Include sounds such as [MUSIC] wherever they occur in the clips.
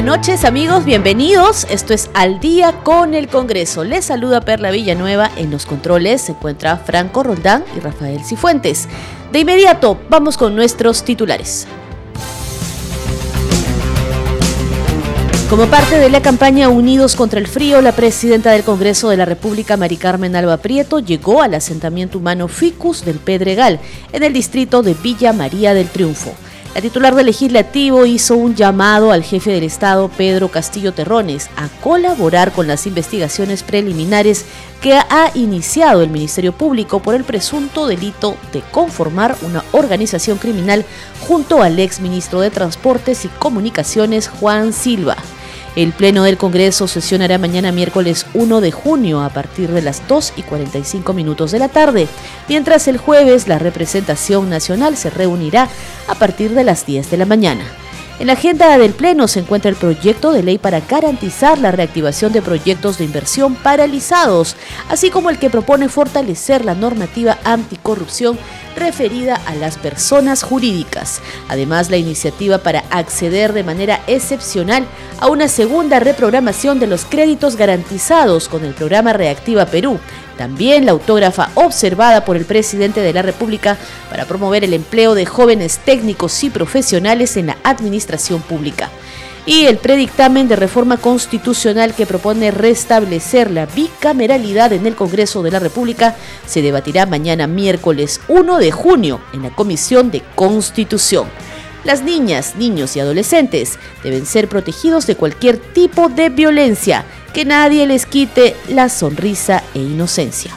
Buenas noches amigos, bienvenidos. Esto es Al día con el Congreso. Les saluda Perla Villanueva. En los controles se encuentra Franco Roldán y Rafael Cifuentes. De inmediato, vamos con nuestros titulares. Como parte de la campaña Unidos contra el Frío, la presidenta del Congreso de la República, Mari Carmen Alba Prieto, llegó al asentamiento humano Ficus del Pedregal, en el distrito de Villa María del Triunfo. La titular del legislativo hizo un llamado al jefe del Estado, Pedro Castillo Terrones, a colaborar con las investigaciones preliminares que ha iniciado el Ministerio Público por el presunto delito de conformar una organización criminal junto al ex ministro de Transportes y Comunicaciones, Juan Silva. El Pleno del Congreso sesionará mañana miércoles 1 de junio a partir de las 2 y 45 minutos de la tarde, mientras el jueves la representación nacional se reunirá a partir de las 10 de la mañana. En la agenda del Pleno se encuentra el proyecto de ley para garantizar la reactivación de proyectos de inversión paralizados, así como el que propone fortalecer la normativa anticorrupción referida a las personas jurídicas. Además, la iniciativa para acceder de manera excepcional a una segunda reprogramación de los créditos garantizados con el programa Reactiva Perú, también la autógrafa observada por el presidente de la República para promover el empleo de jóvenes técnicos y profesionales en la administración pública. Y el predictamen de reforma constitucional que propone restablecer la bicameralidad en el Congreso de la República se debatirá mañana miércoles 1 de junio en la Comisión de Constitución. Las niñas, niños y adolescentes deben ser protegidos de cualquier tipo de violencia que nadie les quite la sonrisa e inocencia.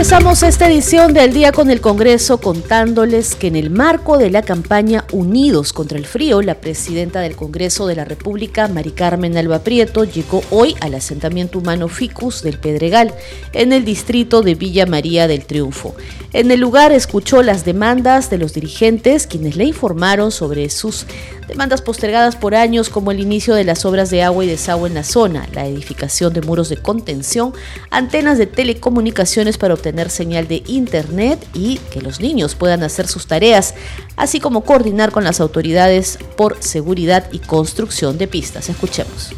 Empezamos esta edición del Día con el Congreso contándoles que en el marco de la campaña Unidos contra el Frío, la presidenta del Congreso de la República, Mari Carmen Alba Prieto, llegó hoy al asentamiento humano Ficus del Pedregal, en el distrito de Villa María del Triunfo. En el lugar escuchó las demandas de los dirigentes, quienes le informaron sobre sus demandas postergadas por años como el inicio de las obras de agua y desagüe en la zona, la edificación de muros de contención, antenas de telecomunicaciones para obtener señal de internet y que los niños puedan hacer sus tareas, así como coordinar con las autoridades por seguridad y construcción de pistas. Escuchemos.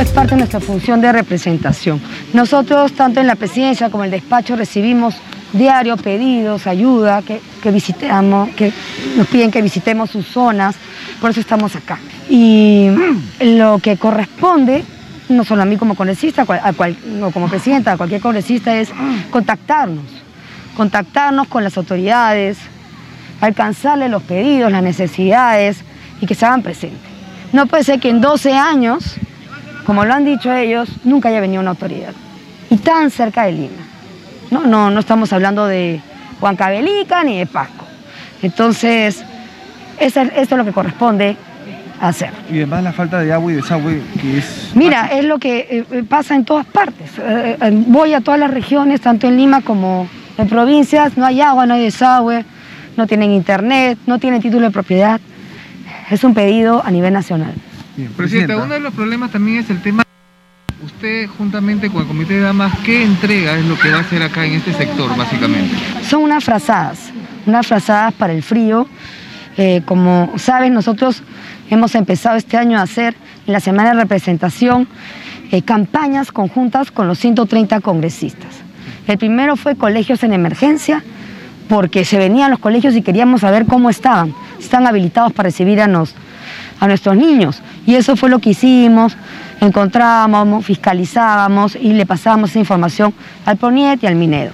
Es parte de nuestra función de representación. Nosotros, tanto en la presidencia como en el despacho, recibimos diario pedidos, ayuda, que, visitamos, que nos piden que visitemos sus zonas, por eso estamos acá. Y lo que corresponde, no solo a mí como congresista, a o como presidenta, a cualquier congresista, es contactarnos, contactarnos con las autoridades, alcanzarle los pedidos, las necesidades y que se hagan presentes. No puede ser que en 12 años, como lo han dicho ellos, nunca haya venido una autoridad. Y tan cerca de Lima. No, no, no estamos hablando de Huancavelica ni de Pasco. Entonces, eso, es lo que corresponde hacer. Y además la falta de agua y desagüe que es... Mira, es lo que eh, eh, pasa en todas partes. Eh, voy a todas las regiones, tanto en Lima como en provincias, no hay agua, no hay desagüe, no tienen internet, no tienen título de propiedad. Es un pedido a nivel nacional. Presidenta, uno de los problemas también es el tema Usted, juntamente con el Comité de Damas, ¿qué entrega es lo que va a hacer acá en este sector, básicamente? Son unas frazadas, unas frazadas para el frío. Eh, como saben, nosotros hemos empezado este año a hacer en la semana de representación eh, campañas conjuntas con los 130 congresistas. El primero fue colegios en emergencia, porque se venían los colegios y queríamos saber cómo estaban, están habilitados para recibir a, nos, a nuestros niños. Y eso fue lo que hicimos encontrábamos, fiscalizábamos y le pasábamos esa información al PONIET y al Minedo.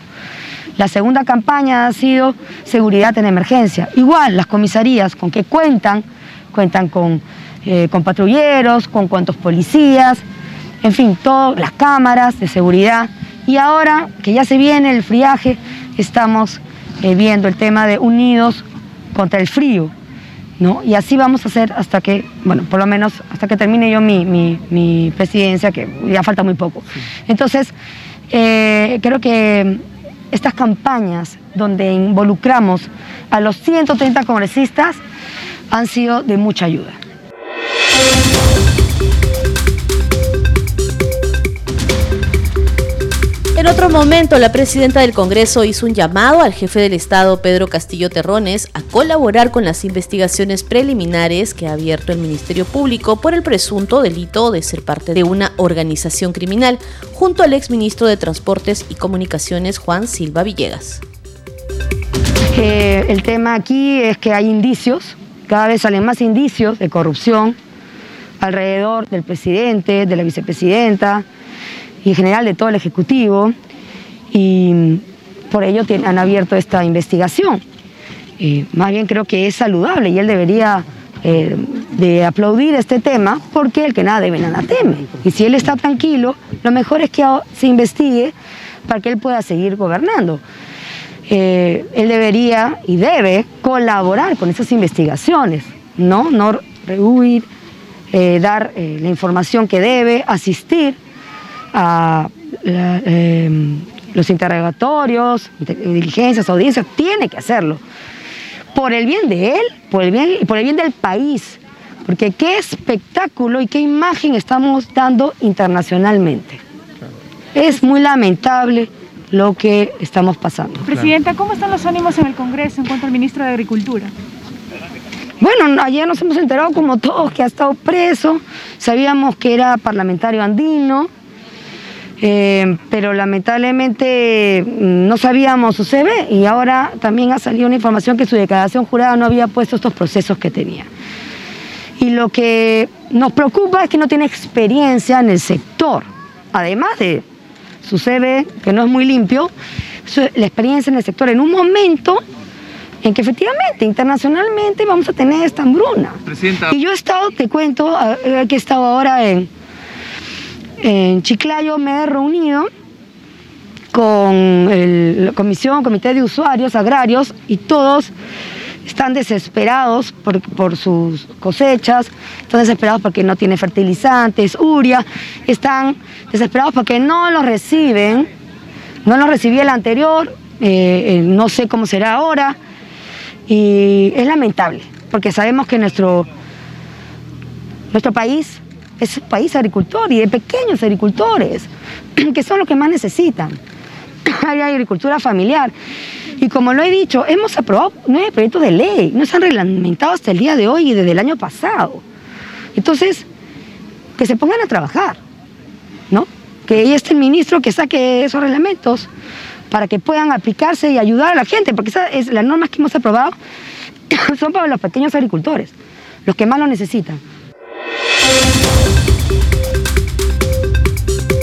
La segunda campaña ha sido seguridad en emergencia. Igual, las comisarías con qué cuentan, cuentan con, eh, con patrulleros, con cuantos policías, en fin, todas las cámaras de seguridad Y ahora que ya se viene el friaje, estamos eh, viendo el tema de unidos contra el frío. ¿no? Y así vamos a hacer hasta que, bueno, por lo menos hasta que termine yo mi, presidencia, que ya falta muy poco. Entonces, eh, creo que estas campañas donde involucramos a los 130 congresistas han sido de mucha ayuda. En otro momento, la presidenta del Congreso hizo un llamado al jefe del Estado, Pedro Castillo Terrones, a colaborar con las investigaciones preliminares que ha abierto el Ministerio Público por el presunto delito de ser parte de una organización criminal, junto al exministro de Transportes y Comunicaciones, Juan Silva Villegas. el tema aquí es que hay indicios, cada vez salen más indicios de corrupción alrededor del presidente, de la vicepresidenta, y en general de todo el Ejecutivo, y por ello han abierto esta investigación. más bien creo que es saludable y él debería eh, de aplaudir este tema porque el que nada debe nada teme. Y si él está tranquilo, lo mejor es que se investigue para que él pueda seguir gobernando. Eh, él debería y debe colaborar con esas investigaciones, no, no rehuir, eh, dar la información que debe, asistir a em, los interrogatorios, diligencias, audiencias, tiene que hacerlo. Por el bien de él, por el bien, por el bien del país. Porque qué espectáculo y qué imagen estamos dando internacionalmente. Es muy lamentable lo que estamos pasando. Presidenta, ¿cómo están los ánimos en el Congreso en cuanto al ministro de Agricultura? Bueno, ayer nos hemos enterado como todos que ha estado preso, sabíamos que era parlamentario andino, eh, pero lamentablemente mm, no sabíamos su CV y ahora también ha salido una información que su declaración jurada no había puesto estos procesos que tenía. Y lo que nos preocupa es que no tiene experiencia en el sector, además de su CV, que no es muy limpio, la experiencia en el sector en un momento en que efectivamente internacionalmente vamos a tener esta hambruna. Y yo he estado, te cuento, que he estado ahora en, en Chiclayo me he reunido con la comisión, comité de usuarios agrarios y todos están desesperados por, sus cosechas, están desesperados porque no tiene fertilizantes, uria, están desesperados porque no los reciben, no los recibí el anterior, eh, eh, no sé cómo será ahora, y es lamentable, porque sabemos que nuestro, nuestro país es un país agricultor y de pequeños agricultores, [CLEARS THROAT] que son los que más necesitan. [CLEARS THROAT] Hay agricultura familiar. Y como lo he dicho, hemos aprobado nueve proyectos de ley, no se han reglamentado hasta el día de hoy y desde el año pasado. Entonces, que se pongan a trabajar, ¿no? Que ahí esté el ministro que saque esos reglamentos para que puedan aplicarse y ayudar a la gente, porque esas es, las normas que hemos aprobado [COUGHS] son para los pequeños agricultores, los que más lo necesitan.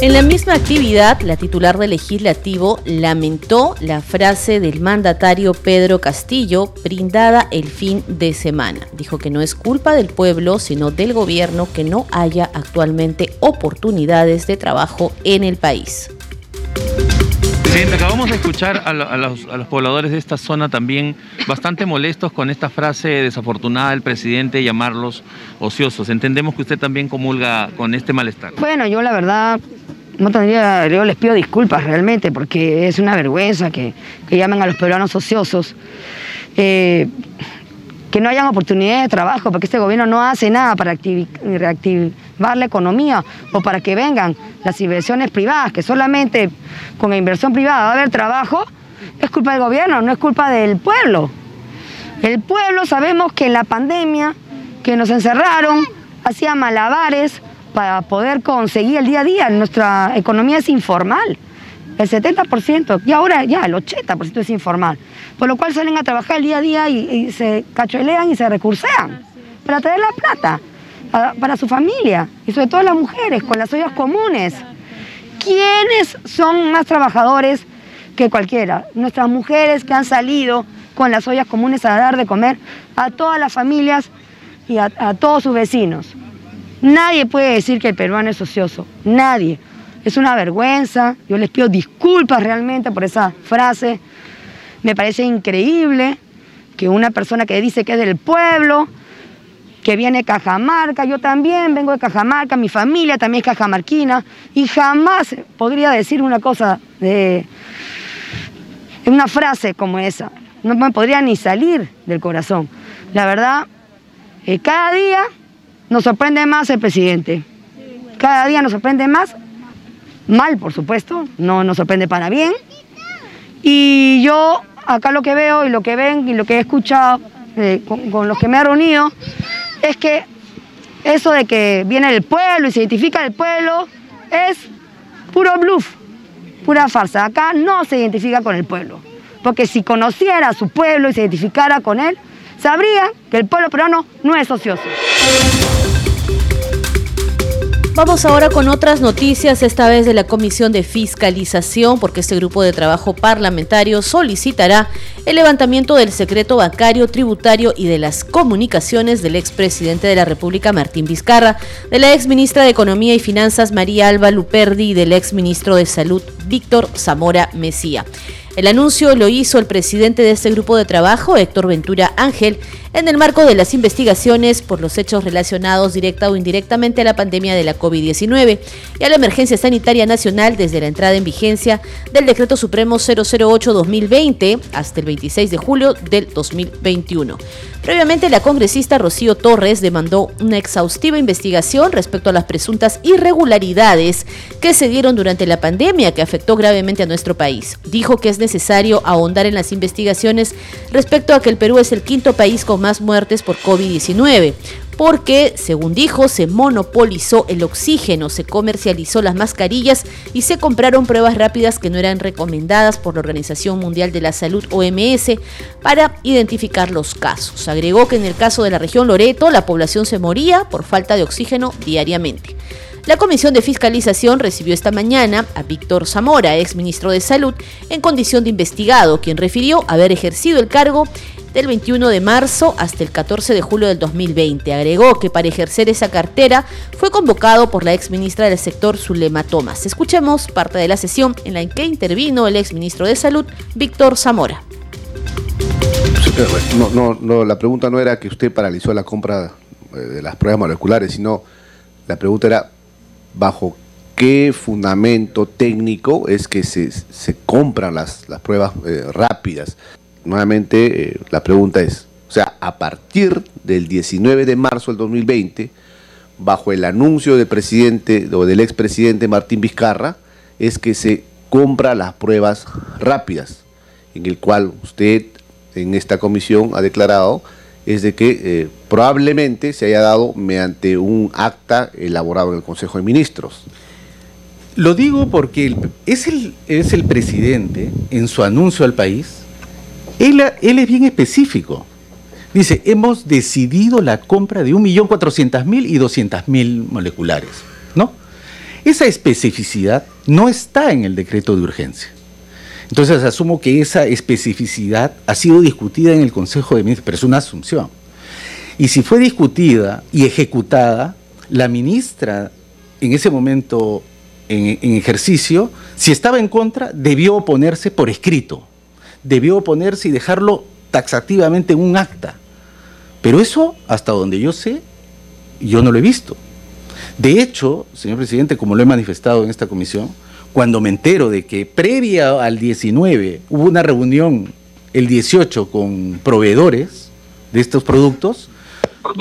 En la misma actividad, la titular del legislativo lamentó la frase del mandatario Pedro Castillo brindada el fin de semana. Dijo que no es culpa del pueblo, sino del gobierno que no haya actualmente oportunidades de trabajo en el país. Presidente, acabamos de escuchar a, los, pobladores de esta zona también bastante molestos con esta frase desafortunada del presidente llamarlos ociosos. Entendemos que usted también comulga con este malestar. Bueno, yo la verdad no tendría, yo les pido disculpas realmente porque es una vergüenza que, llamen a los peruanos ociosos. Eh, que no hayan oportunidades de trabajo, porque este gobierno no hace nada para reactivar la economía o para que vengan las inversiones privadas, que solamente con la inversión privada va a haber trabajo, es culpa del gobierno, no es culpa del pueblo. El pueblo sabemos que en la pandemia, que nos encerraron, hacía malabares para poder conseguir el día a día. Nuestra economía es informal el 70%, y ahora ya el 80% es informal. Por lo cual salen a trabajar el día a día y, se cachuelean y se recursean para traer la plata para, su familia y sobre todo las mujeres con las ollas comunes. ¿Quiénes son más trabajadores que cualquiera? Nuestras mujeres que han salido con las ollas comunes a dar de comer a todas las familias y a todos sus vecinos. Nadie puede decir que el peruano es ocioso, nadie. Es una vergüenza. Yo les pido disculpas realmente por esa frase. Me parece increíble que una persona que dice que es del pueblo, que viene de Cajamarca, yo también vengo de Cajamarca, mi familia también es cajamarquina, y jamás podría decir una cosa de una frase como esa. No me podría ni salir del corazón. La verdad, eh, cada día nos sorprende más el presidente. Cada día nos sorprende más, mal por supuesto, no nos sorprende para bien. Y yo acá lo que veo y lo que ven y lo que he escuchado eh, con, los que me he reunido es que eso de que viene el pueblo y se identifica el pueblo es puro bluff, pura farsa. Acá no se identifica con el pueblo, porque si conociera a su pueblo y se identificara con él, sabría que el pueblo peruano no es ocioso. Vamos ahora con otras noticias, esta vez de la Comisión de Fiscalización, porque este grupo de trabajo parlamentario solicitará el levantamiento del secreto bancario, tributario y de las comunicaciones del expresidente de la República, Martín Vizcarra, de la exministra de Economía y Finanzas, María Alba Luperdi, y del exministro de Salud, Víctor Zamora Mesía. El anuncio lo hizo el presidente de este grupo de trabajo, Héctor Ventura Ángel, en el marco de las investigaciones por los hechos relacionados directa o indirectamente a la pandemia de la COVID-19 y a la emergencia sanitaria nacional desde la entrada en vigencia del Decreto Supremo 008-2020 hasta el 26 de julio del 2021. Previamente, la congresista Rocío Torres demandó una exhaustiva investigación respecto a las presuntas irregularidades que se dieron durante la pandemia que afectó gravemente a nuestro país. Dijo que es necesario ahondar en las investigaciones respecto a que el Perú es el quinto país con más muertes por COVID-19, porque, según dijo, se monopolizó el oxígeno, se comercializó las mascarillas y se compraron pruebas rápidas que no eran recomendadas por la Organización Mundial de la Salud OMS para identificar los casos. Agregó que en el caso de la región Loreto, la población se moría por falta de oxígeno diariamente. La Comisión de Fiscalización recibió esta mañana a Víctor Zamora, ex ministro de Salud, en condición de investigado, quien refirió haber ejercido el cargo del 21 de marzo hasta el 14 de julio del 2020. Agregó que para ejercer esa cartera fue convocado por la ex ministra del sector Zulema Tomás. Escuchemos parte de la sesión en la que intervino el ex ministro de Salud, Víctor Zamora. No, no, la pregunta no era que usted paralizó la compra eh, de las pruebas moleculares, sino la pregunta era bajo qué fundamento técnico es que se, se compran las, las pruebas eh, rápidas. Nuevamente eh, la pregunta es, o sea, a partir del 19 de marzo del 2020, bajo el anuncio del presidente o del expresidente Martín Vizcarra, es que se compra las pruebas rápidas, en el cual usted en esta comisión ha declarado es de que eh, probablemente se haya dado mediante un acta elaborado en el Consejo de Ministros. Lo digo porque es, el, es el presidente en su anuncio al país él, es bien específico. Dice, hemos decidido la compra de 1.400.000 y 200.000 moleculares. ¿no? Esa especificidad no está en el decreto de urgencia. Entonces asumo que esa especificidad ha sido discutida en el Consejo de Ministros, pero es una asunción. Y si fue discutida y ejecutada, la ministra en ese momento en, ejercicio, si estaba en contra, debió oponerse por escrito debió oponerse y dejarlo taxativamente en un acta. Pero eso, hasta donde yo sé, yo no lo he visto. De hecho, señor presidente, como lo he manifestado en esta comisión, cuando me entero de que previa al 19 hubo una reunión el 18 con proveedores de estos productos,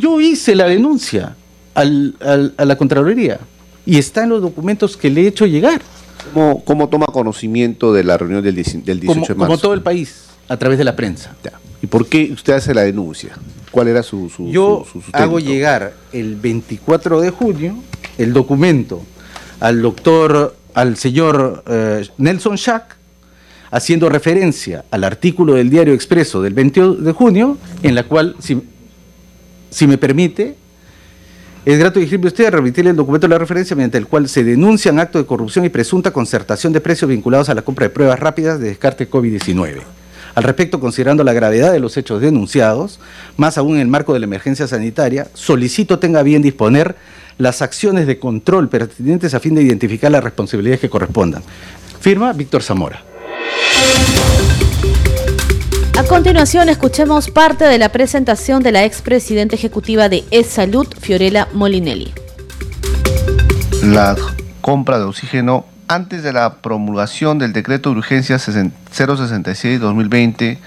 yo hice la denuncia a la Contraloría y está en los documentos que le he hecho llegar. ¿Cómo, toma conocimiento de la reunión del, 18 de marzo? Como todo el país, a través de la prensa. ¿Y por qué usted hace la denuncia? ¿Cuál era su, su Yo hago llegar el 24 de junio el documento al doctor, al señor eh, Nelson Schack, haciendo referencia al artículo del Diario Expreso del 20 de junio, en la cual, si, me permite, es grato dirigirme usted a remitirle el documento de la referencia mediante el cual se denuncian actos de corrupción y presunta concertación de precios vinculados a la compra de pruebas rápidas de descarte COVID-19. Al respecto, considerando la gravedad de los hechos denunciados, más aún en el marco de la emergencia sanitaria, solicito tenga bien disponer las acciones de control pertinentes a fin de identificar las responsabilidades que correspondan. Firma Víctor Zamora. A continuación, escuchemos parte de la presentación de la expresidenta ejecutiva de E-Salud, Fiorella Molinelli. La compra de oxígeno antes de la promulgación del decreto de urgencia 066-2020,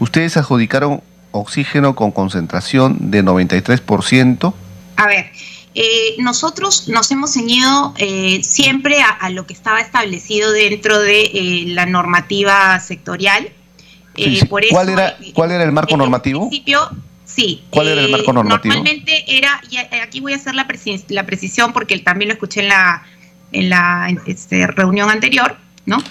ustedes adjudicaron oxígeno con concentración de 93%. A ver, eh, nosotros nos hemos ceñido eh, siempre a, lo que estaba establecido dentro de eh, la normativa sectorial. ¿Cuál, era, ¿Cuál era el marco normativo? principio, sí. ¿Cuál era el marco normativo? Normalmente era, y aquí voy a hacer la, la precisión porque también lo escuché en la, en la este, reunión anterior, ¿no?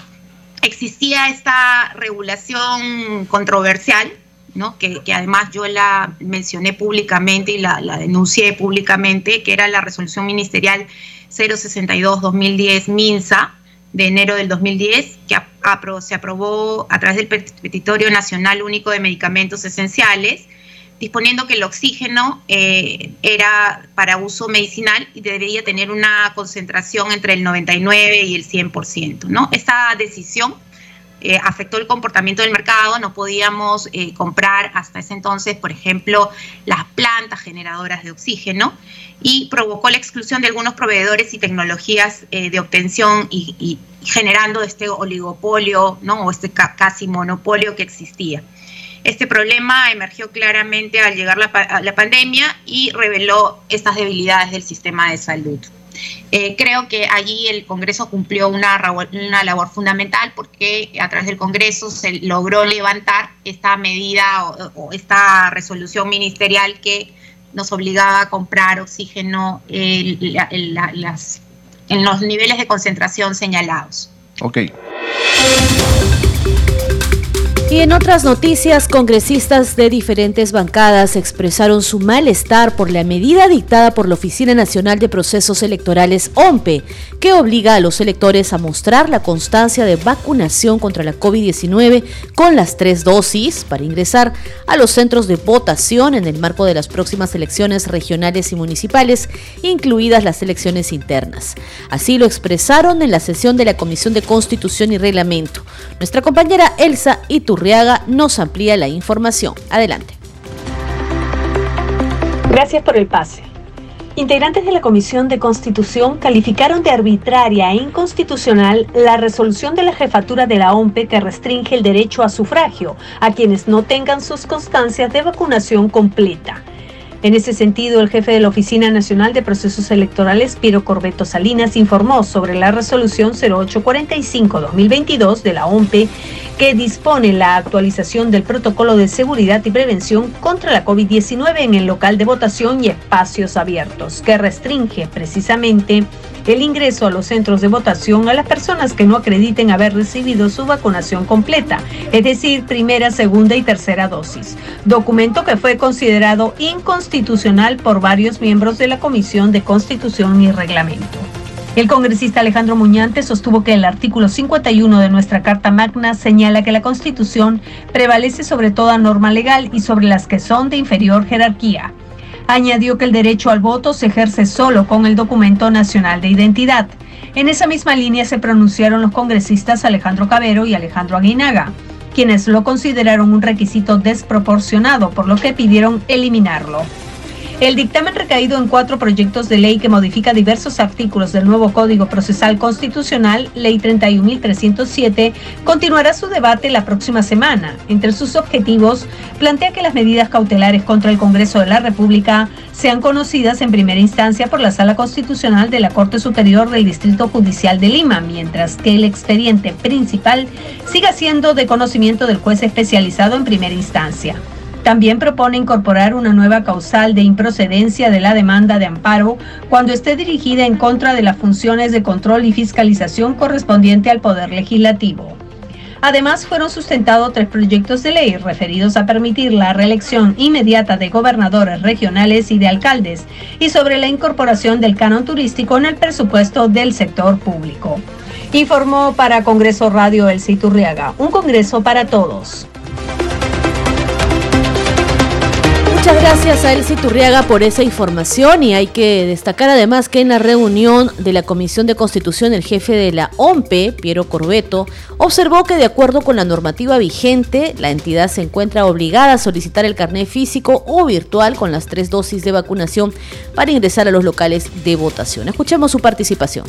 Existía esta regulación controversial ¿no? Que, además yo la mencioné públicamente y la, denuncié públicamente, que era la resolución ministerial 062-2010 MINSA de enero del 2010, que se aprobó a través del Petitorio Nacional Único de Medicamentos Esenciales, disponiendo que el oxígeno eh, era para uso medicinal y debería tener una concentración entre el 99 y el 100%. ¿no? Esta decisión eh, afectó el comportamiento del mercado, no podíamos eh, comprar hasta ese entonces, por ejemplo, las plantas generadoras de oxígeno y provocó la exclusión de algunos proveedores y tecnologías de obtención y, generando este oligopolio ¿no? o este casi monopolio que existía. Este problema emergió claramente al llegar la, la pandemia y reveló estas debilidades del sistema de salud. Eh, creo que allí el Congreso cumplió una, una, labor fundamental porque a través del Congreso se logró levantar esta medida o, esta resolución ministerial que nos obligaba a comprar oxígeno en los niveles de concentración señalados. Ok. Y en otras noticias, congresistas de diferentes bancadas expresaron su malestar por la medida dictada por la Oficina Nacional de Procesos Electorales OMPE, que obliga a los electores a mostrar la constancia de vacunación contra la COVID-19 con las tres dosis para ingresar a los centros de votación en el marco de las próximas elecciones regionales y municipales, incluidas las elecciones internas. Así lo expresaron en la sesión de la Comisión de Constitución y Reglamento. Nuestra compañera Elsa Itur nos amplía la información. Adelante. Gracias por el pase. Integrantes de la Comisión de Constitución calificaron de arbitraria e inconstitucional la resolución de la jefatura de la OMPE que restringe el derecho a sufragio a quienes no tengan sus constancias de vacunación completa. En ese sentido, el jefe de la Oficina Nacional de Procesos Electorales, Piero Corbeto Salinas, informó sobre la resolución 0845-2022 de la OMPE que dispone la actualización del protocolo de seguridad y prevención contra la COVID-19 en el local de votación y espacios abiertos, que restringe precisamente el ingreso a los centros de votación a las personas que no acrediten haber recibido su vacunación completa, es decir, primera, segunda y tercera dosis, documento que fue considerado inconstitucional por varios miembros de la Comisión de Constitución y Reglamento. El congresista Alejandro Muñante sostuvo que el artículo 51 de nuestra Carta Magna señala que la Constitución prevalece sobre toda norma legal y sobre las que son de inferior jerarquía. Añadió que el derecho al voto se ejerce solo con el documento nacional de identidad. En esa misma línea se pronunciaron los congresistas Alejandro Cabero y Alejandro Aguinaga, quienes lo consideraron un requisito desproporcionado, por lo que pidieron eliminarlo. El dictamen recaído en cuatro proyectos de ley que modifica diversos artículos del nuevo Código Procesal Constitucional, Ley 31.307, continuará su debate la próxima semana. Entre sus objetivos, plantea que las medidas cautelares contra el Congreso de la República sean conocidas en primera instancia por la Sala Constitucional de la Corte Superior del Distrito Judicial de Lima, mientras que el expediente principal siga siendo de conocimiento del juez especializado en primera instancia. También propone incorporar una nueva causal de improcedencia de la demanda de amparo cuando esté dirigida en contra de las funciones de control y fiscalización correspondiente al Poder Legislativo. Además, fueron sustentados tres proyectos de ley referidos a permitir la reelección inmediata de gobernadores regionales y de alcaldes y sobre la incorporación del canon turístico en el presupuesto del sector público. Informó para Congreso Radio El Citurriaga, un Congreso para todos. Gracias a Elsie Turriaga por esa información y hay que destacar además que en la reunión de la Comisión de Constitución el jefe de la OMPE, Piero Corbeto, observó que de acuerdo con la normativa vigente, la entidad se encuentra obligada a solicitar el carnet físico o virtual con las tres dosis de vacunación para ingresar a los locales de votación. Escuchemos su participación.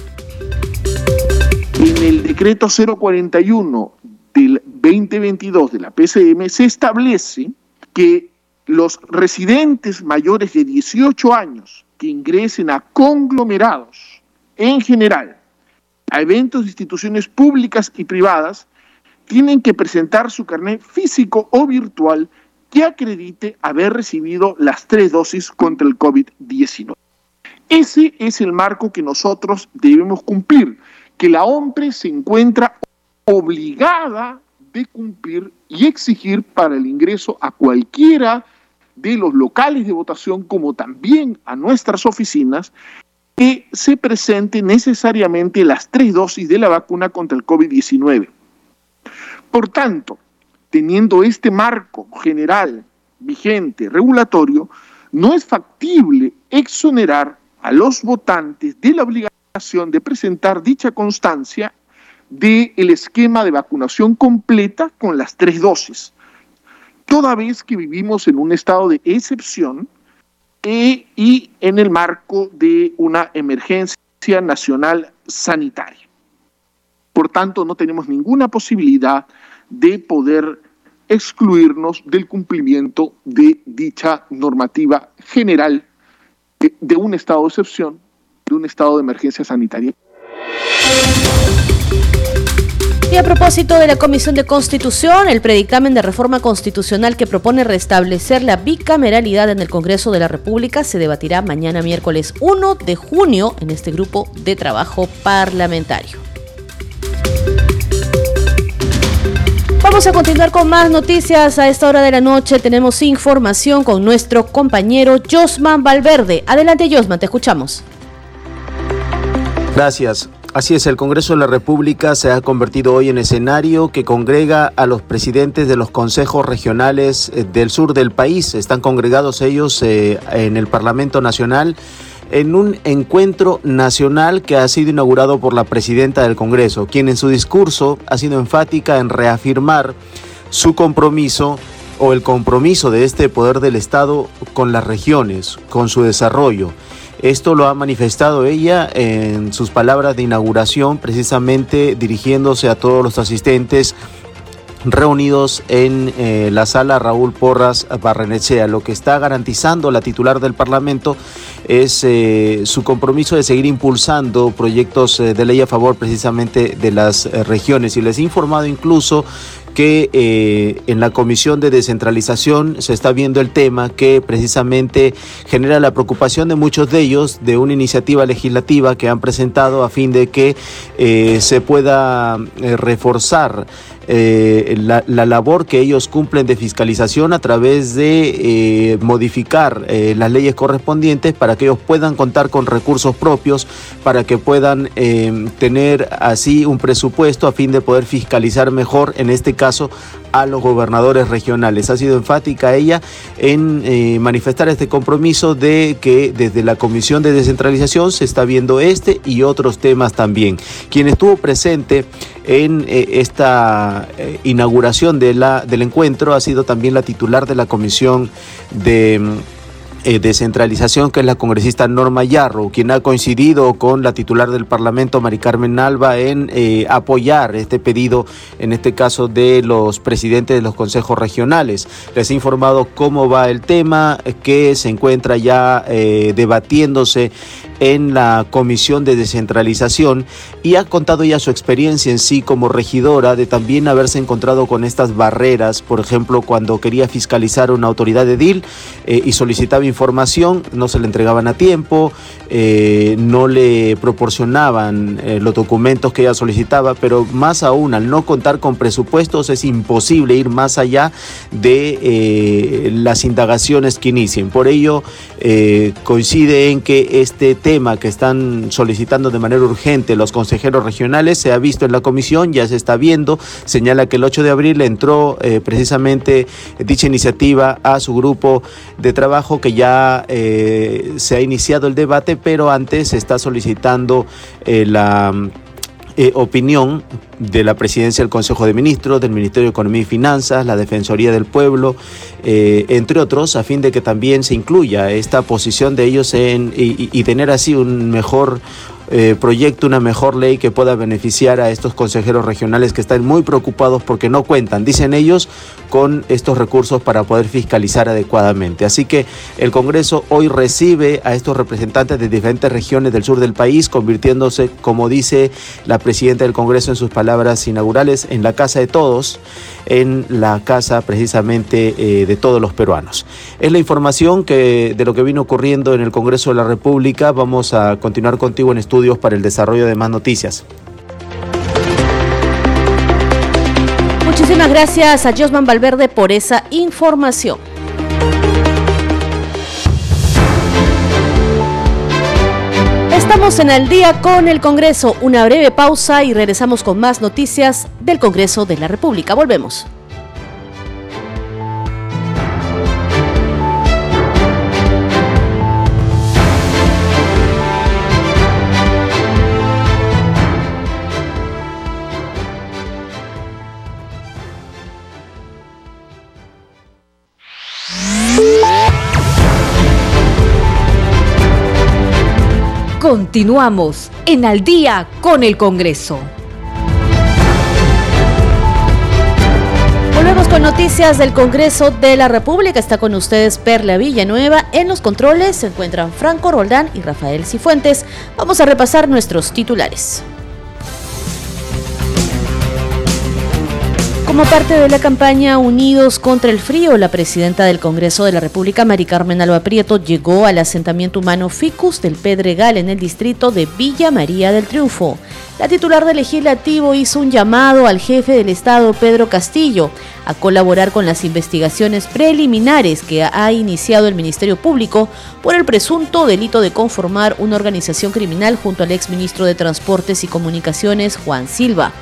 En el decreto 041 del 2022 de la PCM se establece que los residentes mayores de 18 años que ingresen a conglomerados en general, a eventos de instituciones públicas y privadas, tienen que presentar su carnet físico o virtual que acredite haber recibido las tres dosis contra el COVID-19. Ese es el marco que nosotros debemos cumplir, que la OMPRE se encuentra obligada de cumplir y exigir para el ingreso a cualquiera de los locales de votación como también a nuestras oficinas que se presenten necesariamente las tres dosis de la vacuna contra el COVID-19. Por tanto, teniendo este marco general, vigente, regulatorio, no es factible exonerar a los votantes de la obligación de presentar dicha constancia del esquema de vacunación completa con las tres dosis, toda vez que vivimos en un estado de excepción y en el marco de una emergencia nacional sanitaria. Por tanto, no tenemos ninguna posibilidad de poder excluirnos del cumplimiento de dicha normativa general de un estado de excepción, de un estado de emergencia sanitaria. Y a propósito de la Comisión de Constitución, el predictamen de reforma constitucional que propone restablecer la bicameralidad en el Congreso de la República se debatirá mañana miércoles 1 de junio en este grupo de trabajo parlamentario. Vamos a continuar con más noticias. A esta hora de la noche tenemos información con nuestro compañero Josman Valverde. Adelante Josman, te escuchamos. Gracias. Así es, el Congreso de la República se ha convertido hoy en escenario que congrega a los presidentes de los consejos regionales eh, del sur del país. Están congregados ellos eh, en el Parlamento Nacional en un encuentro nacional que ha sido inaugurado por la presidenta del Congreso, quien en su discurso ha sido enfática en reafirmar su compromiso o el compromiso de este poder del Estado con las regiones, con su desarrollo. Esto lo ha manifestado ella en sus palabras de inauguración, precisamente dirigiéndose a todos los asistentes reunidos en eh, la sala Raúl Porras Barrenechea. Lo que está garantizando la titular del Parlamento es eh, su compromiso de seguir impulsando proyectos eh, de ley a favor precisamente de las regiones. Y les he informado incluso que eh, en la Comisión de Descentralización se está viendo el tema que precisamente genera la preocupación de muchos de ellos de una iniciativa legislativa que han presentado a fin de que eh, se pueda eh, reforzar la, la, labor que ellos cumplen de fiscalización a través de modificar las leyes correspondientes para que ellos puedan contar con recursos propios, para que puedan tener así un presupuesto a fin de poder fiscalizar mejor, en este caso a los gobernadores regionales. Ha sido enfática ella en eh, manifestar este compromiso de que desde la Comisión de Descentralización se está viendo este y otros temas también. Quien estuvo presente en eh, esta eh, inauguración de la, del encuentro ha sido también la titular de la Comisión de eh, descentralización, que es la congresista Norma Yarro, quien ha coincidido con la titular del Parlamento, Mari Carmen Alba, en eh, apoyar este pedido, en este caso de los presidentes de los consejos regionales. Les he informado cómo va el tema, que se encuentra ya eh, debatiéndose en la Comisión de Descentralización y ha contado ya su experiencia en sí como regidora de también haberse encontrado con estas barreras, por ejemplo, cuando quería fiscalizar una autoridad de DIL y solicitaba información, no se le entregaban a tiempo, eh, no le proporcionaban eh, los documentos que ella solicitaba, pero más aún, al no contar con presupuestos, es imposible ir más allá de eh, las indagaciones que inicien. Por ello, coincide en que este tema que están solicitando de manera urgente los consejeros regionales se ha visto en la comisión, ya se está viendo, señala que el 8 de abril entró precisamente dicha iniciativa a su grupo de trabajo que ya eh, se ha iniciado el debate, pero antes se está solicitando eh, la eh, opinión de la presidencia del Consejo de Ministros, del Ministerio de Economía y Finanzas, la Defensoría del Pueblo, entre otros, a fin de que también se incluya esta posición de ellos en, y, y tener así un mejor eh, una mejor ley que pueda beneficiar a estos consejeros regionales que están muy preocupados porque no cuentan, dicen ellos, con estos recursos para poder fiscalizar adecuadamente. Así que el Congreso hoy recibe a estos representantes de diferentes regiones del sur del país, convirtiéndose, como dice la presidenta del Congreso en sus palabras inaugurales, en la casa de todos, en la casa precisamente eh, de todos los peruanos. Es la información que de lo que vino ocurriendo en el Congreso de la República. Vamos a continuar contigo en estudios para el desarrollo de más noticias. Muchísimas gracias a Josman Valverde por esa información. Estamos en el día con el Congreso. Una breve pausa y regresamos con más noticias del Congreso de la República. Volvemos. Continuamos en Al día con el Congreso. Volvemos con noticias del Congreso de la República. Está con ustedes Perla Villanueva. En los controles se encuentran Franco Roldán y Rafael Cifuentes. Vamos a repasar nuestros titulares. Como parte de la campaña Unidos contra el Frío, la presidenta del Congreso de la República, Mari Carmen Alba Prieto, llegó al asentamiento humano Ficus del Pedregal en el distrito de Villa María del Triunfo. La titular del legislativo hizo un llamado al jefe del Estado, Pedro Castillo, a colaborar con las investigaciones preliminares que ha iniciado el Ministerio Público por el presunto delito de conformar una organización criminal junto al exministro de Transportes y Comunicaciones, Juan Silva.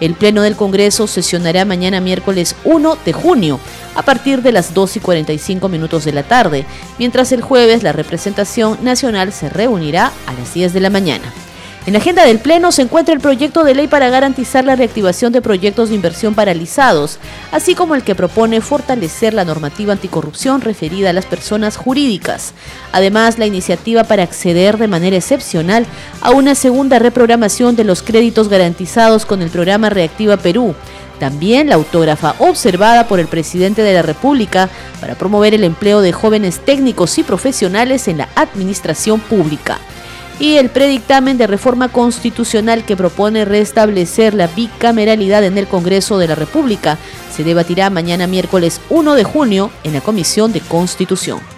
El Pleno del Congreso sesionará mañana miércoles 1 de junio a partir de las 2 y 45 minutos de la tarde, mientras el jueves la representación nacional se reunirá a las 10 de la mañana. En la agenda del Pleno se encuentra el proyecto de ley para garantizar la reactivación de proyectos de inversión paralizados, así como el que propone fortalecer la normativa anticorrupción referida a las personas jurídicas. Además, la iniciativa para acceder de manera excepcional a una segunda reprogramación de los créditos garantizados con el programa Reactiva Perú. También la autógrafa observada por el presidente de la República para promover el empleo de jóvenes técnicos y profesionales en la administración pública y el predictamen de reforma constitucional que propone restablecer la bicameralidad en el Congreso de la República se debatirá mañana miércoles 1 de junio en la Comisión de Constitución.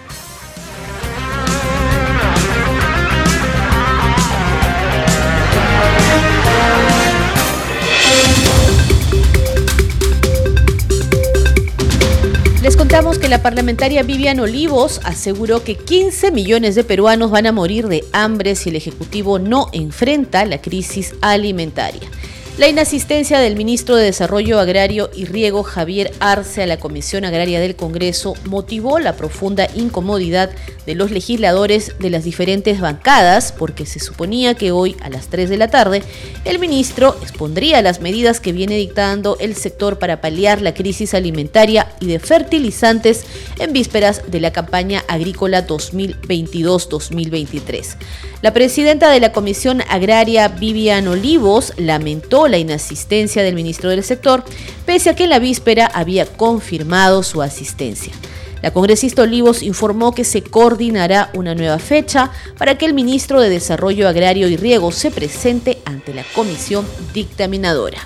La parlamentaria Vivian Olivos aseguró que 15 millones de peruanos van a morir de hambre si el Ejecutivo no enfrenta la crisis alimentaria. La inasistencia del ministro de Desarrollo Agrario y Riego, Javier Arce, a la Comisión Agraria del Congreso motivó la profunda incomodidad de los legisladores de las diferentes bancadas porque se suponía que hoy a las 3 de la tarde el ministro expondría las medidas que viene dictando el sector para paliar la crisis alimentaria y de fertilizantes en vísperas de la campaña agrícola 2022-2023. La presidenta de la Comisión Agraria, Vivian Olivos, lamentó la inasistencia del ministro del sector, pese a que en la víspera había confirmado su asistencia. La congresista Olivos informó que se coordinará una nueva fecha para que el ministro de Desarrollo Agrario y Riego se presente ante la comisión dictaminadora.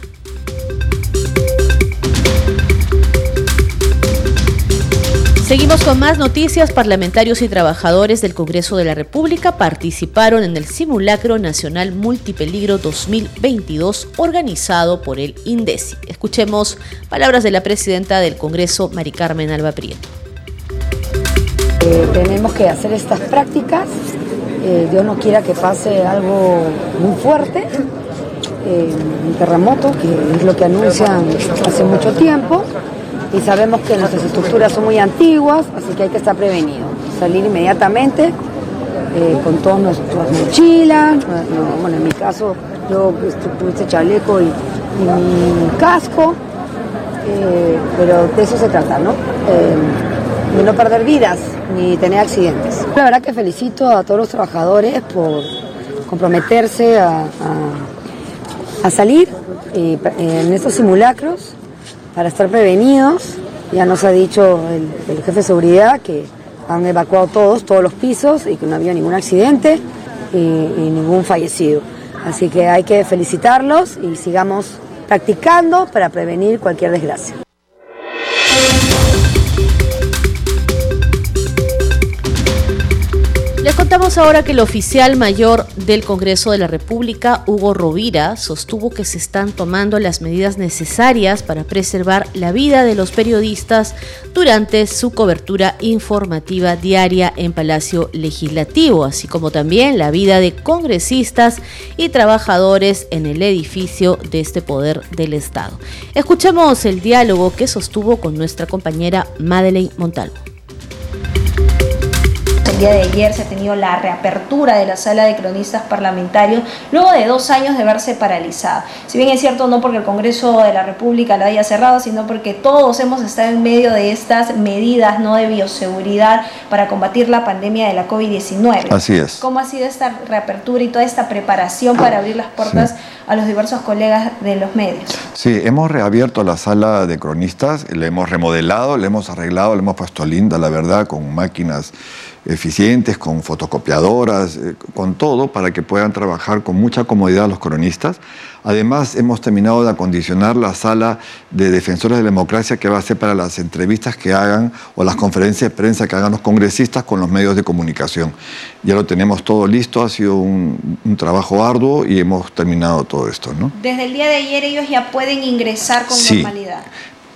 Seguimos con más noticias. Parlamentarios y trabajadores del Congreso de la República participaron en el Simulacro Nacional Multipeligro 2022 organizado por el INDECI. Escuchemos palabras de la presidenta del Congreso, Mari Carmen Alba Prieto. Eh, tenemos que hacer estas prácticas eh, Dios no quiera que pase algo muy fuerte, eh, un terremoto, que es lo que anuncian hace mucho tiempo, y sabemos que nuestras estructuras son muy antiguas, así que hay que estar prevenido, salir inmediatamente eh, con todas nuestras mochilas, bueno, en mi caso yo tuve este chaleco y, mi casco, eh, pero de eso se trata, ¿no? Eh, de no perder vidas ni tener accidentes. La verdad que felicito a todos los trabajadores por comprometerse a, salir en estos simulacros para estar prevenidos. Ya nos ha dicho el, jefe de seguridad que han evacuado todos, todos los pisos y que no había ningún accidente y, y ningún fallecido. Así que hay que felicitarlos y sigamos practicando para prevenir cualquier desgracia. Les contamos ahora que el oficial mayor del Congreso de la República, Hugo Rovira, sostuvo que se están tomando las medidas necesarias para preservar la vida de los periodistas durante su cobertura informativa diaria en Palacio Legislativo, así como también la vida de congresistas y trabajadores en el edificio de este poder del Estado. Escuchemos el diálogo que sostuvo con nuestra compañera Madeleine Montalvo día de ayer se ha tenido la reapertura de la sala de cronistas parlamentarios luego de dos años de verse paralizada. Si bien es cierto, no porque el Congreso de la República la haya cerrado, sino porque todos hemos estado en medio de estas medidas ¿no? de bioseguridad para combatir la pandemia de la COVID-19. Así es. ¿Cómo ha sido esta reapertura y toda esta preparación para abrir las puertas a los diversos colegas de los medios? Sí, hemos reabierto la sala de cronistas, le hemos remodelado, le hemos arreglado, le hemos puesto linda, la verdad, con máquinas eficientes, con fotocopiadoras, eh, con todo, para que puedan trabajar con mucha comodidad los cronistas. Además, hemos terminado de acondicionar la sala de defensores de la democracia que va a ser para las entrevistas que hagan o las conferencias de prensa que hagan los congresistas con los medios de comunicación. Ya lo tenemos todo listo, ha sido un, trabajo arduo y hemos terminado todo esto. ¿no? Desde el día de ayer ellos ya pueden ingresar con sí. normalidad.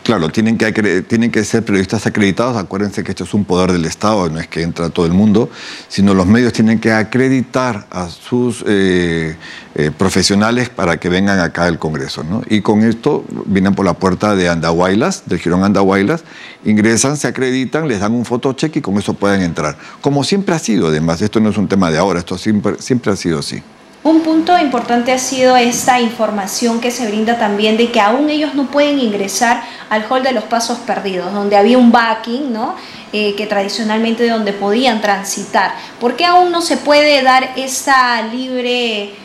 Claro, tienen que, tienen que ser periodistas acreditados. Acuérdense que esto es un poder del Estado, no es que entra todo el mundo, sino los medios tienen que acreditar a sus eh, eh, profesionales para que vengan acá al Congreso. ¿no? Y con esto vienen por la puerta de Andahuaylas, del Girón Andahuaylas, ingresan, se acreditan, les dan un fotocheck y con eso pueden entrar. Como siempre ha sido, además, esto no es un tema de ahora, esto siempre, siempre ha sido así. Un punto importante ha sido esta información que se brinda también de que aún ellos no pueden ingresar al hall de los pasos perdidos, donde había un backing, ¿no? Eh, que tradicionalmente donde podían transitar. ¿Por qué aún no se puede dar esa libre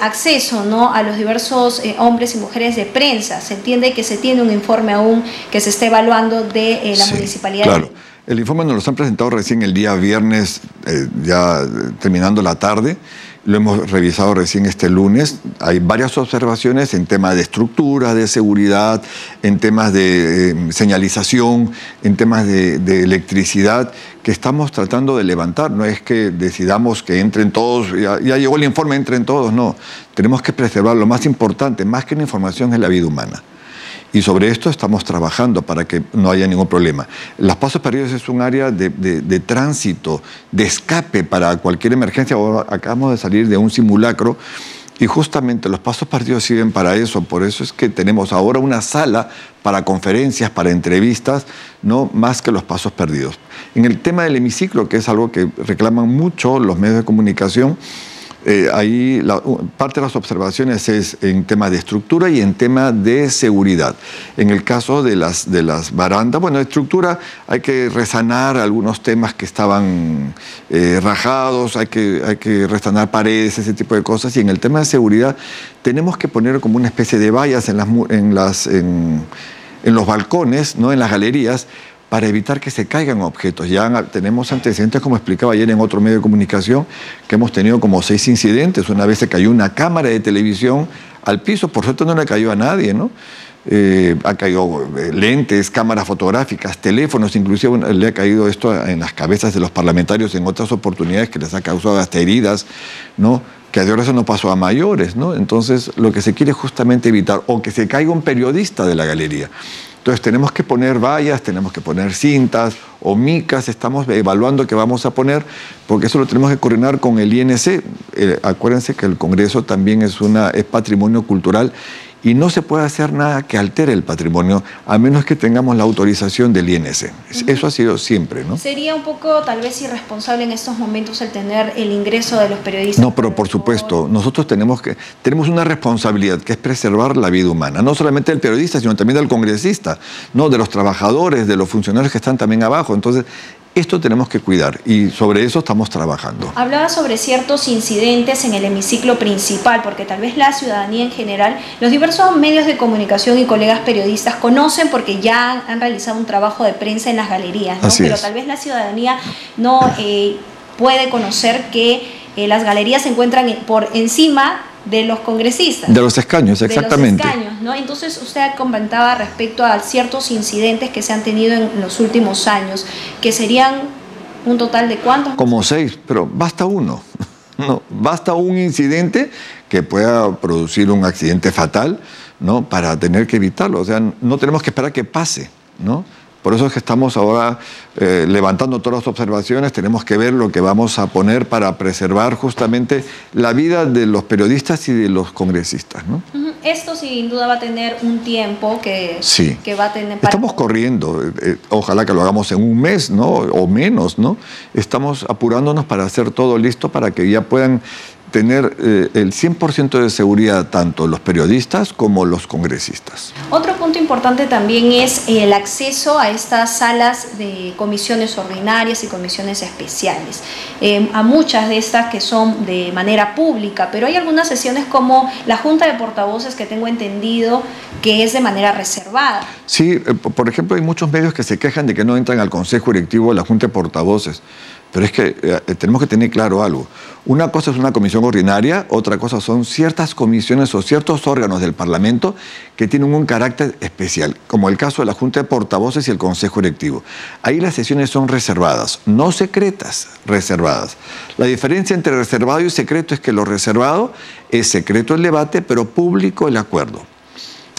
acceso ¿no? a los diversos eh, hombres y mujeres de prensa? Se entiende que se tiene un informe aún que se está evaluando de eh, la municipalidad. Claro. El informe nos lo han presentado recién el día viernes, ya terminando la tarde lo hemos revisado recién este lunes. Hay varias observaciones en temas de estructura, de seguridad, en temas de eh, señalización, en temas de, electricidad, que estamos tratando de levantar. No es que decidamos que entren todos, ya, ya llegó el informe, entren todos, no. Tenemos que preservar lo más importante, más que la información, es la vida humana. Y sobre esto estamos trabajando para que no haya ningún problema. Los pasos perdidos es un área de, tránsito, de escape para cualquier emergencia. Acabamos de salir de un simulacro y justamente los pasos perdidos sirven para eso. Por eso es que tenemos ahora una sala para conferencias, para entrevistas, no más que los pasos perdidos. En el tema del hemiciclo, que es algo que reclaman mucho los medios de comunicación, eh, ahí parte de las observaciones es en tema de estructura y en tema de seguridad. En el caso de las, de las barandas, bueno, estructura hay que resanar algunos temas que estaban eh, rajados, hay que, hay que resanar paredes, ese tipo de cosas. Y en el tema de seguridad tenemos que poner como una especie de vallas en, las, en, las, en los balcones, ¿no? en las galerías, para evitar que se caigan objetos. Ya tenemos antecedentes, como explicaba ayer en otro medio de comunicación, que hemos tenido como seis incidentes. Una vez se cayó una cámara de televisión al piso, por suerte no le cayó a nadie, ¿no? Eh, ha caído eh, lentes, cámaras fotográficas, teléfonos, inclusive le ha caído esto en las cabezas de los parlamentarios en otras oportunidades que les ha causado hasta heridas, ¿no? que ahora eso no pasó a mayores, ¿no? Entonces lo que se quiere es justamente evitar o que se caiga un periodista de la galería Entonces tenemos que poner vallas, tenemos que poner cintas o micas, estamos evaluando qué vamos a poner, porque eso lo tenemos que coordinar con el INC. Eh, acuérdense que el Congreso también es, una, es patrimonio cultural y no se puede hacer nada que altere el patrimonio a menos que tengamos la autorización del INS. Eso ha sido siempre, ¿no? Sería un poco tal vez irresponsable en estos momentos el tener el ingreso de los periodistas. No, pero por supuesto, nosotros tenemos que tenemos una responsabilidad que es preservar la vida humana, no solamente del periodista, sino también del congresista, no de los trabajadores, de los funcionarios que están también abajo. Entonces, esto tenemos que cuidar y sobre eso estamos trabajando. Hablaba sobre ciertos incidentes en el hemiciclo principal, porque tal vez la ciudadanía en general, los diversos medios de comunicación y colegas periodistas conocen porque ya han realizado un trabajo de prensa en las galerías, ¿no? pero tal vez la ciudadanía no eh, puede conocer que eh, las galerías se encuentran por encima de los congresistas. De los escaños, exactamente. De los escaños, ¿no? Entonces usted comentaba respecto a ciertos incidentes que se han tenido en los últimos años, que serían un total de cuántos? Como seis, pero basta uno. [LAUGHS] No, basta un incidente que pueda producir un accidente fatal, ¿no? Para tener que evitarlo. O sea, no tenemos que esperar que pase, ¿no? Por eso es que estamos ahora eh, levantando todas las observaciones, tenemos que ver lo que vamos a poner para preservar justamente la vida de los periodistas y de los congresistas. ¿no? Esto sin duda va a tener un tiempo que, que va a tener... Estamos corriendo, eh, eh, ojalá que lo hagamos en un mes ¿no? o menos, ¿no? Estamos apurándonos para hacer todo listo para que ya puedan tener eh, el 100% de seguridad tanto los periodistas como los congresistas. Otro punto importante también es el acceso a estas salas de comisiones ordinarias y comisiones especiales. Em, a muchas de estas que son de manera pública, pero hay algunas sesiones como la Junta de Portavoces que tengo entendido que es de manera reservada. Sí, eh, por ejemplo, hay muchos medios que se quejan de que no entran al Consejo Directivo de la Junta de Portavoces. Pero es que eh, tenemos que tener claro algo. Una cosa es una comisión ordinaria, otra cosa son ciertas comisiones o ciertos órganos del Parlamento que tienen un carácter especial, como el caso de la Junta de Portavoces y el Consejo Directivo. Ahí las sesiones son reservadas, no secretas, reservadas. La diferencia entre reservado y secreto es que lo reservado es secreto el debate, pero público el acuerdo.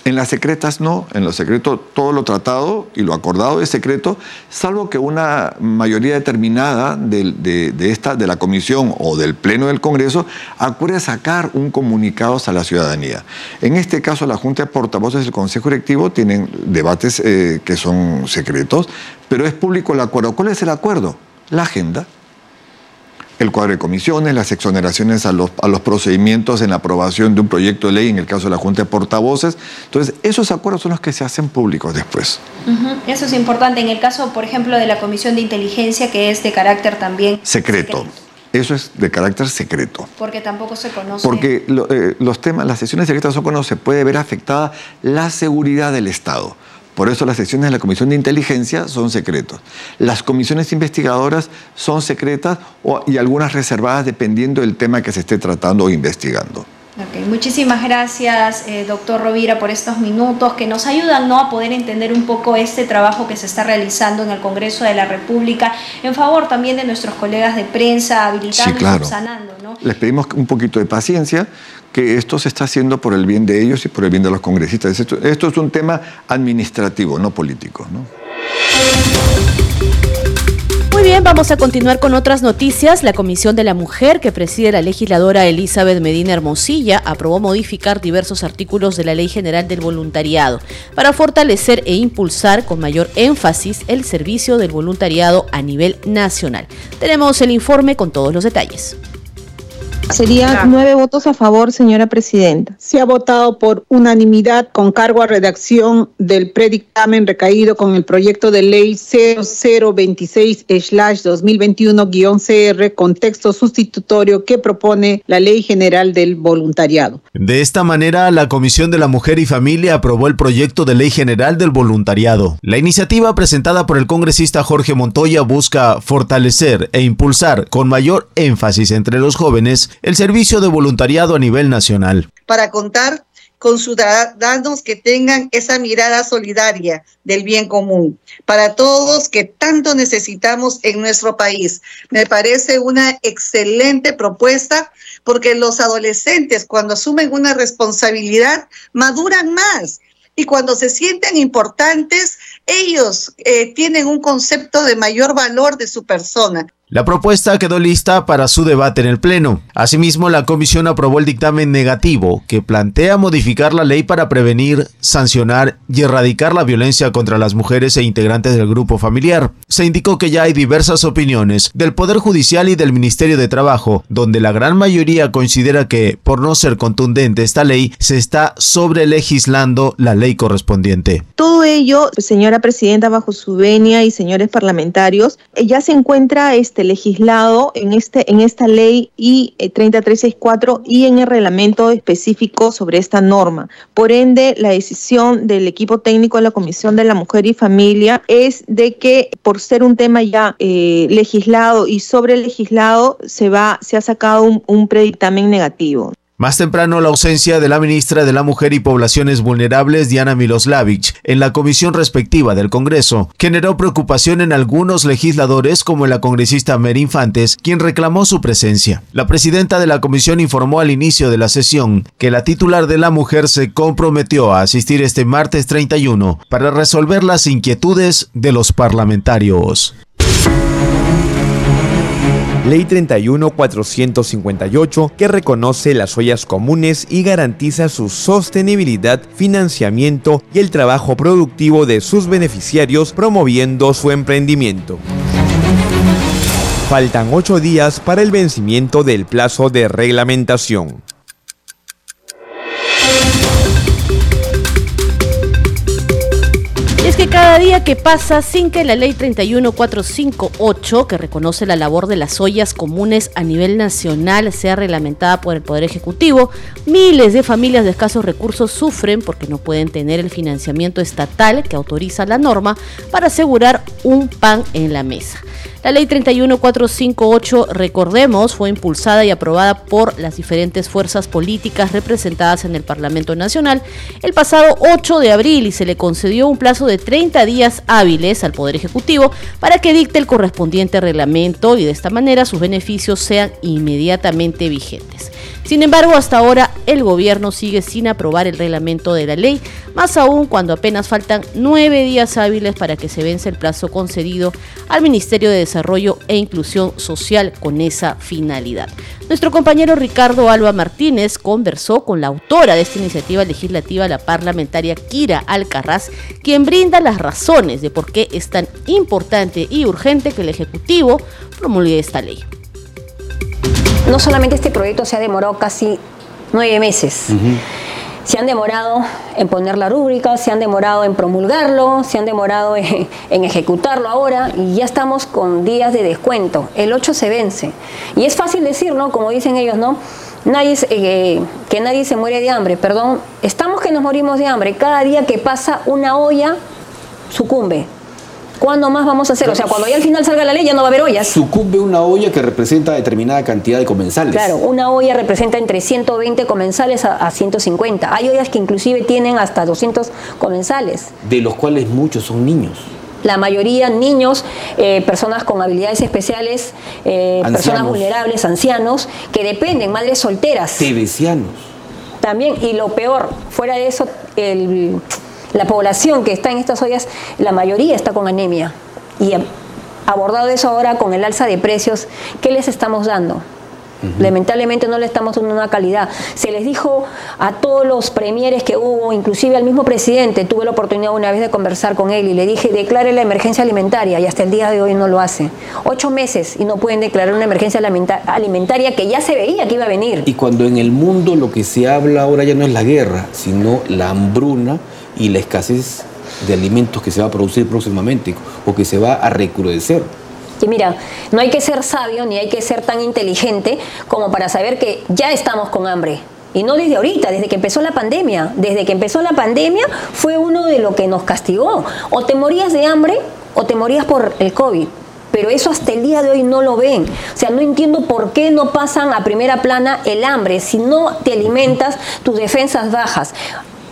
En las secretas no, en lo secreto todo lo tratado y lo acordado es secreto, salvo que una mayoría determinada de, esta, de la comisión o del pleno del Congreso acuerde sacar un comunicado a la ciudadanía. En este caso, la Junta de Portavoces del Consejo Directivo tienen debates eh, que son secretos, pero es público el acuerdo. ¿Cuál es el acuerdo? La agenda el cuadro de comisiones, las exoneraciones a los, a los procedimientos en la aprobación de un proyecto de ley, en el caso de la Junta de Portavoces. Entonces, esos acuerdos son los que se hacen públicos después. Eso es importante. En el caso, por ejemplo, de la Comisión de Inteligencia, que es de carácter también... Secreto. Eso es de carácter secreto. Porque tampoco se conoce. Porque eh, los temas, las sesiones secretas son cuando se puede ver afectada la seguridad del Estado. Por eso las sesiones de la Comisión de Inteligencia son secretos. Las comisiones investigadoras son secretas y algunas reservadas dependiendo del tema que se esté tratando o investigando. Muchísimas gracias, eh, doctor Rovira, por estos minutos que nos ayudan ¿no? a poder entender un poco este trabajo que se está realizando en el Congreso de la República, en favor también de nuestros colegas de prensa, habilitando y subsanando. ¿no? Les pedimos un poquito de paciencia, que esto se está haciendo por el bien de ellos y por el bien de los congresistas. Esto, es un tema administrativo, no político. ¿no? Muy bien, vamos a continuar con otras noticias. La Comisión de la Mujer que preside la legisladora Elizabeth Medina Hermosilla aprobó modificar diversos artículos de la Ley General del Voluntariado para fortalecer e impulsar con mayor énfasis el servicio del voluntariado a nivel nacional. Tenemos el informe con todos los detalles. Serían nueve votos a favor, señora presidenta. Se ha votado por unanimidad con cargo a redacción del predictamen recaído con el proyecto de ley 0026-2021-CR con texto sustitutorio que propone la Ley General del Voluntariado. De esta manera, la Comisión de la Mujer y Familia aprobó el proyecto de Ley General del Voluntariado. La iniciativa presentada por el congresista Jorge Montoya busca fortalecer e impulsar con mayor énfasis entre los jóvenes el servicio de voluntariado a nivel nacional. Para contar con ciudadanos que tengan esa mirada solidaria del bien común, para todos que tanto necesitamos en nuestro país. Me parece una excelente propuesta porque los adolescentes cuando asumen una responsabilidad maduran más y cuando se sienten importantes, ellos eh, tienen un concepto de mayor valor de su persona. La propuesta quedó lista para su debate en el Pleno. Asimismo, la comisión aprobó el dictamen negativo que plantea modificar la ley para prevenir, sancionar y erradicar la violencia contra las mujeres e integrantes del grupo familiar. Se indicó que ya hay diversas opiniones del Poder Judicial y del Ministerio de Trabajo, donde la gran mayoría considera que, por no ser contundente esta ley, se está sobrelegislando la ley correspondiente. Todo ello, señora presidenta, bajo su venia y señores parlamentarios, eh, ya se encuentra este legislado en, este, en esta ley y 3364 eh, y en el reglamento específico sobre esta norma. Por ende, la decisión del equipo técnico de la Comisión de la Mujer y Familia es de que por ser un tema ya eh, legislado y sobre legislado se va se ha sacado un, un predictamen negativo. Más temprano, la ausencia de la ministra de la Mujer y Poblaciones Vulnerables, Diana Miloslavich, en la comisión respectiva del Congreso, generó preocupación en algunos legisladores como la congresista Mer Infantes, quien reclamó su presencia. La presidenta de la comisión informó al inicio de la sesión que la titular de la mujer se comprometió a asistir este martes 31 para resolver las inquietudes de los parlamentarios. Ley 31458 que reconoce las ollas comunes y garantiza su sostenibilidad, financiamiento y el trabajo productivo de sus beneficiarios promoviendo su emprendimiento. Faltan ocho días para el vencimiento del plazo de reglamentación. Que cada día que pasa sin que la ley 31458, que reconoce la labor de las ollas comunes a nivel nacional, sea reglamentada por el Poder Ejecutivo, miles de familias de escasos recursos sufren porque no pueden tener el financiamiento estatal que autoriza la norma para asegurar un pan en la mesa. La ley 31458, recordemos, fue impulsada y aprobada por las diferentes fuerzas políticas representadas en el Parlamento Nacional el pasado 8 de abril y se le concedió un plazo de 30 días hábiles al Poder Ejecutivo para que dicte el correspondiente reglamento y de esta manera sus beneficios sean inmediatamente vigentes. Sin embargo, hasta ahora el gobierno sigue sin aprobar el reglamento de la ley, más aún cuando apenas faltan nueve días hábiles para que se vence el plazo concedido al Ministerio de Desarrollo e Inclusión Social con esa finalidad. Nuestro compañero Ricardo Alba Martínez conversó con la autora de esta iniciativa legislativa, la parlamentaria Kira Alcarraz, quien brinda las razones de por qué es tan importante y urgente que el Ejecutivo promulgue esta ley no solamente este proyecto se ha demorado casi nueve meses. Se han demorado en poner la rúbrica, se han demorado en promulgarlo, se han demorado en, ejecutarlo ahora y ya estamos con días de descuento. El 8 se vence. Y es fácil decir, ¿no? Como dicen ellos, ¿no? Nadie, eh, que nadie se muere de hambre, perdón. Estamos que nos morimos de hambre. Cada día que pasa una olla sucumbe. ¿Cuándo más vamos a hacer? O sea, cuando ya al final salga la ley ya no va a haber ollas. Sucumbe una olla que representa determinada cantidad de comensales. Claro, una olla representa entre 120 comensales a, 150. Hay ollas que inclusive tienen hasta 200 comensales. De los cuales muchos son niños la mayoría niños, eh, personas con habilidades especiales, eh, personas vulnerables, ancianos, que dependen, madres solteras. Tebesianos. También, y lo peor, fuera de eso, el, la población que está en estas ollas, la mayoría está con anemia. Y abordado eso ahora con el alza de precios, ¿qué les estamos dando? Lamentablemente no le estamos dando una calidad. Se les dijo a todos los premieres que hubo, inclusive al mismo presidente, tuve la oportunidad una vez de conversar con él y le dije, declare la emergencia alimentaria y hasta el día de hoy no lo hace. Ocho meses y no pueden declarar una emergencia alimentaria que ya se veía que iba a venir. Y cuando en el mundo lo que se habla ahora ya no es la guerra, sino la hambruna y la escasez de alimentos que se va a producir próximamente o que se va a recrudecer. Y mira, no hay que ser sabio ni hay que ser tan inteligente como para saber que ya estamos con hambre. Y no desde ahorita, desde que empezó la pandemia. Desde que empezó la pandemia fue uno de lo que nos castigó. O te morías de hambre o te morías por el COVID. Pero eso hasta el día de hoy no lo ven. O sea, no entiendo por qué no pasan a primera plana el hambre. Si no te alimentas, tus defensas bajas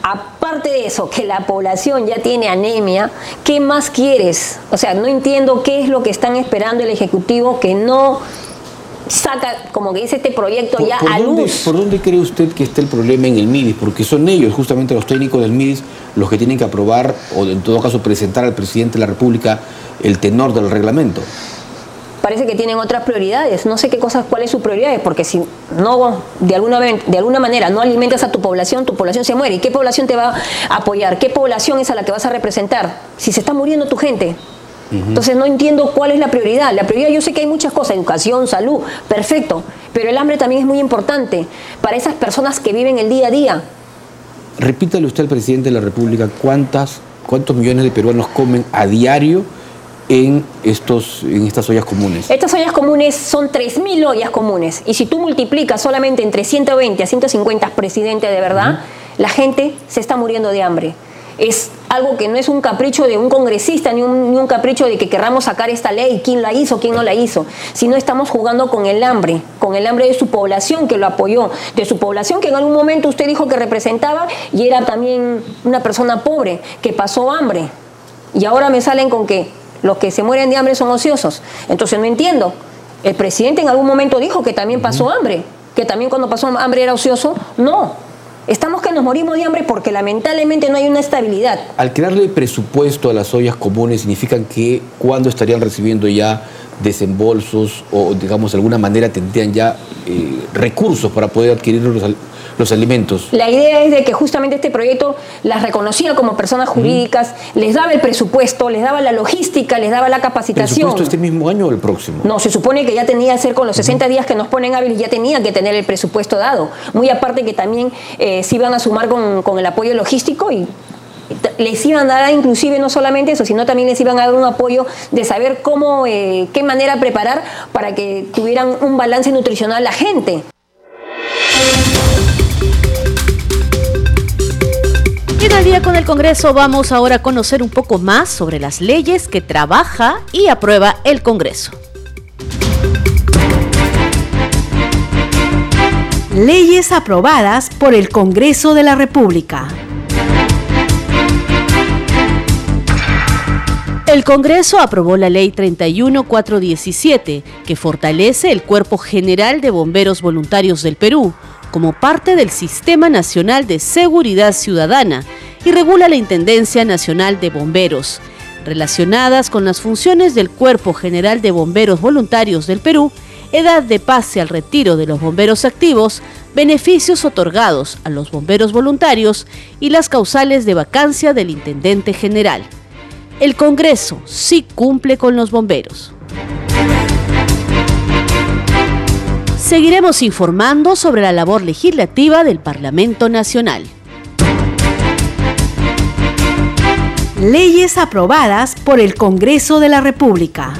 aparte de eso, que la población ya tiene anemia, ¿qué más quieres? O sea, no entiendo qué es lo que están esperando el Ejecutivo que no saca, como que dice este proyecto ¿Por, ya por a dónde, luz. ¿Por dónde cree usted que está el problema en el MIDIS? Porque son ellos, justamente los técnicos del MIDIS, los que tienen que aprobar o en todo caso presentar al presidente de la República el tenor del reglamento. Parece que tienen otras prioridades. No sé qué cosas, cuáles sus prioridades, porque si no, de alguna, de alguna manera, no alimentas a tu población, tu población se muere. ¿Y qué población te va a apoyar? ¿Qué población es a la que vas a representar? Si se está muriendo tu gente. Entonces no entiendo cuál es la prioridad. La prioridad, yo sé que hay muchas cosas, educación, salud, perfecto, pero el hambre también es muy importante para esas personas que viven el día a día. Repítale usted al presidente de la República cuántas, cuántos millones de peruanos comen a diario en, estos, en estas ollas comunes. Estas ollas comunes son 3.000 ollas comunes. Y si tú multiplicas solamente entre 120 a 150 presidentes de verdad, la gente se está muriendo de hambre. Es algo que no es un capricho de un congresista, ni un, ni un capricho de que querramos sacar esta ley, quién la hizo, quién no la hizo, sino estamos jugando con el hambre, con el hambre de su población que lo apoyó, de su población que en algún momento usted dijo que representaba y era también una persona pobre, que pasó hambre. Y ahora me salen con que los que se mueren de hambre son ociosos. Entonces no entiendo. El presidente en algún momento dijo que también pasó hambre, que también cuando pasó hambre era ocioso. No. Estamos que nos morimos de hambre porque lamentablemente no hay una estabilidad. Al crearle presupuesto a las ollas comunes, significan que cuando estarían recibiendo ya desembolsos o, digamos, de alguna manera tendrían ya eh, recursos para poder adquirir los, los alimentos. La idea es de que justamente este proyecto las reconocía como personas jurídicas, les daba el presupuesto, les daba la logística, les daba la capacitación. ¿Presupuesto este mismo año o el próximo? No, se supone que ya tenía que ser con los 60 días que nos ponen hábiles, ya tenían que tener el presupuesto dado. Muy aparte que también eh, se iban a sumar con, con el apoyo logístico y les iban a dar inclusive no solamente eso, sino también les iban a dar un apoyo de saber cómo, eh, qué manera preparar para que tuvieran un balance nutricional la gente. Y en el día con el Congreso vamos ahora a conocer un poco más sobre las leyes que trabaja y aprueba el Congreso. Leyes aprobadas por el Congreso de la República. El Congreso aprobó la Ley 31417, que fortalece el Cuerpo General de Bomberos Voluntarios del Perú como parte del Sistema Nacional de Seguridad Ciudadana y regula la Intendencia Nacional de Bomberos, relacionadas con las funciones del Cuerpo General de Bomberos Voluntarios del Perú, edad de pase al retiro de los bomberos activos, beneficios otorgados a los bomberos voluntarios y las causales de vacancia del Intendente General. El Congreso sí cumple con los bomberos. Seguiremos informando sobre la labor legislativa del Parlamento Nacional. Leyes aprobadas por el Congreso de la República.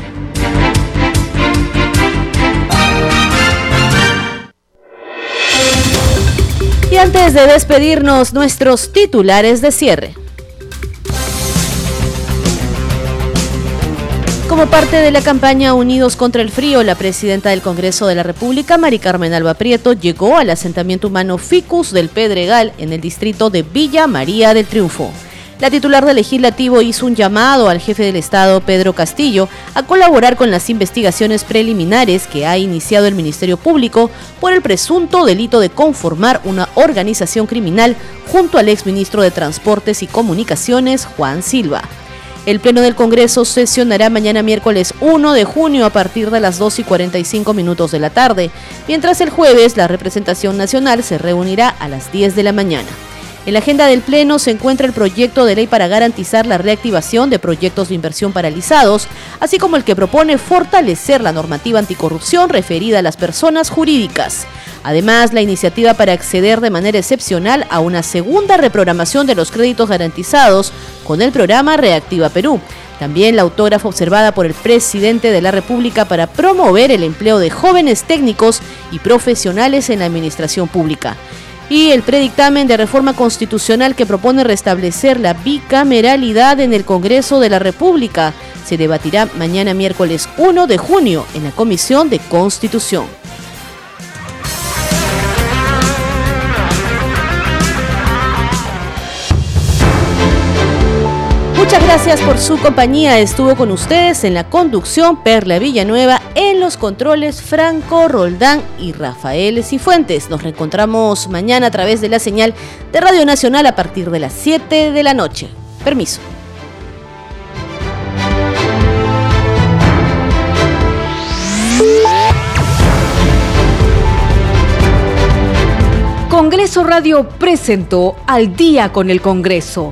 Y antes de despedirnos, nuestros titulares de cierre. Como parte de la campaña Unidos contra el Frío, la presidenta del Congreso de la República, Mari Carmen Alba Prieto, llegó al asentamiento humano Ficus del Pedregal en el distrito de Villa María del Triunfo. La titular del legislativo hizo un llamado al jefe del Estado, Pedro Castillo, a colaborar con las investigaciones preliminares que ha iniciado el Ministerio Público por el presunto delito de conformar una organización criminal junto al exministro de Transportes y Comunicaciones, Juan Silva. El Pleno del Congreso sesionará mañana miércoles 1 de junio a partir de las 2 y 45 minutos de la tarde, mientras el jueves la representación nacional se reunirá a las 10 de la mañana. En la agenda del Pleno se encuentra el proyecto de ley para garantizar la reactivación de proyectos de inversión paralizados, así como el que propone fortalecer la normativa anticorrupción referida a las personas jurídicas. Además, la iniciativa para acceder de manera excepcional a una segunda reprogramación de los créditos garantizados con el programa Reactiva Perú. También la autógrafa observada por el presidente de la República para promover el empleo de jóvenes técnicos y profesionales en la administración pública y el predictamen de reforma constitucional que propone restablecer la bicameralidad en el Congreso de la República. Se debatirá mañana miércoles 1 de junio en la Comisión de Constitución. Gracias por su compañía. Estuvo con ustedes en la conducción Perla Villanueva, en los controles Franco Roldán y Rafael Cifuentes. Nos reencontramos mañana a través de la señal de Radio Nacional a partir de las 7 de la noche. Permiso. Congreso Radio presentó Al día con el Congreso.